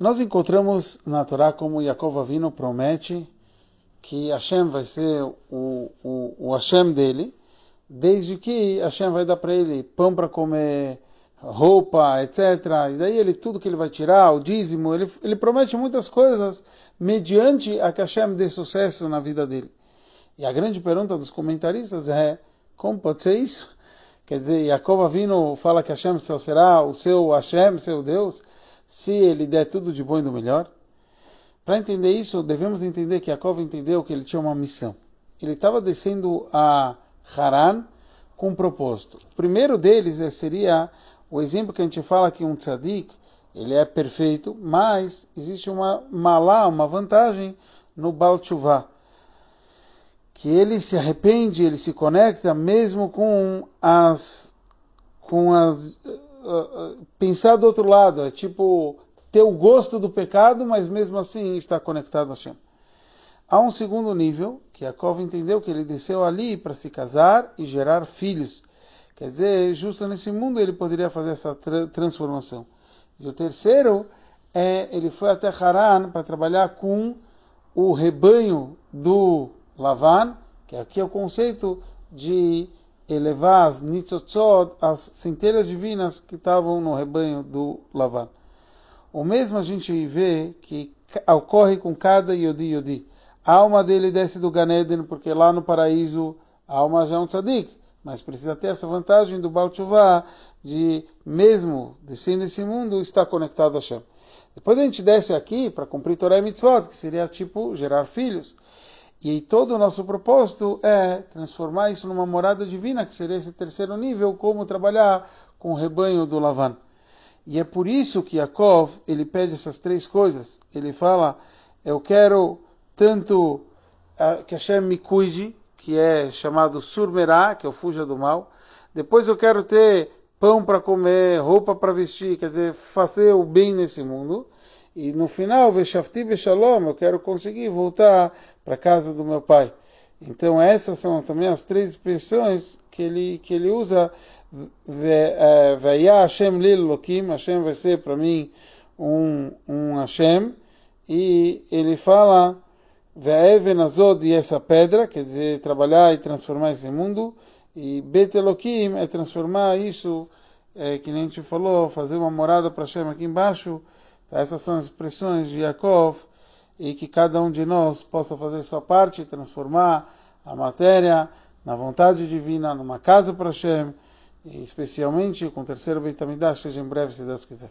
Nós encontramos na Torá como Yaakov Avino promete que Hashem vai ser o, o, o Hashem dele, desde que Hashem vai dar para ele pão para comer, roupa, etc. E daí ele tudo que ele vai tirar, o dízimo, ele, ele promete muitas coisas mediante a que Hashem dê sucesso na vida dele. E a grande pergunta dos comentaristas é, como pode ser isso? Quer dizer, Yaakov Avino fala que Hashem será o seu Hashem, seu Deus, se ele der tudo de bom e do melhor. Para entender isso, devemos entender que Yaakov entendeu que ele tinha uma missão. Ele estava descendo a Haran com um propósito. O primeiro deles é, seria o exemplo que a gente fala que um tzadik, ele é perfeito, mas existe uma malá, uma vantagem no Baal Tshuva, que ele se arrepende, ele se conecta mesmo com as com as uh, uh, pensar do outro lado, é tipo ter o gosto do pecado, mas mesmo assim está conectado a Hashem. Há um segundo nível, que Yaakov entendeu que ele desceu ali para se casar e gerar filhos. Quer dizer, justo nesse mundo ele poderia fazer essa tra transformação. E o terceiro é ele foi até Haran para trabalhar com o rebanho do Lavan, que aqui é o conceito de elevar as nitzotzot, as centelhas divinas que estavam no rebanho do Lavan. O mesmo a gente vê que ocorre com cada Yodi Yodi. A alma dele desce do Ganeden, porque lá no paraíso a alma já é um tzadik mas precisa ter essa vantagem do Baal Tshuva de, mesmo descendo esse mundo, estar conectado a Hashem. Depois a gente desce aqui para cumprir Torah e Mitzvot, que seria tipo gerar filhos. E todo o nosso propósito é transformar isso numa morada divina, que seria esse terceiro nível, como trabalhar com o rebanho do Lavan. E é por isso que Yaakov, ele pede essas três coisas. Ele fala, eu quero tanto uh, que Hashem me cuide, que é chamado surmerá, que é o fuja do mal. Depois eu quero ter pão para comer, roupa para vestir, quer dizer, fazer o bem nesse mundo. E no final, Veshafti Beshalom, eu quero conseguir voltar para a casa do meu pai. Então essas são também as três expressões que ele, que ele usa. Veia Hashem Lil Lokim, Hashem vai ser para mim um, um Hashem. E ele fala Ve'even azod e essa pedra, quer dizer, trabalhar e transformar esse mundo. E Bet Elohim é transformar isso, é, que nem a gente falou, fazer uma morada para Hashem aqui embaixo. Essas são as expressões de Yaakov. E que cada um de nós possa fazer sua parte, transformar a matéria na vontade divina, numa casa para Hashem. E especialmente com o terceiro Beit seja em breve, se Deus quiser.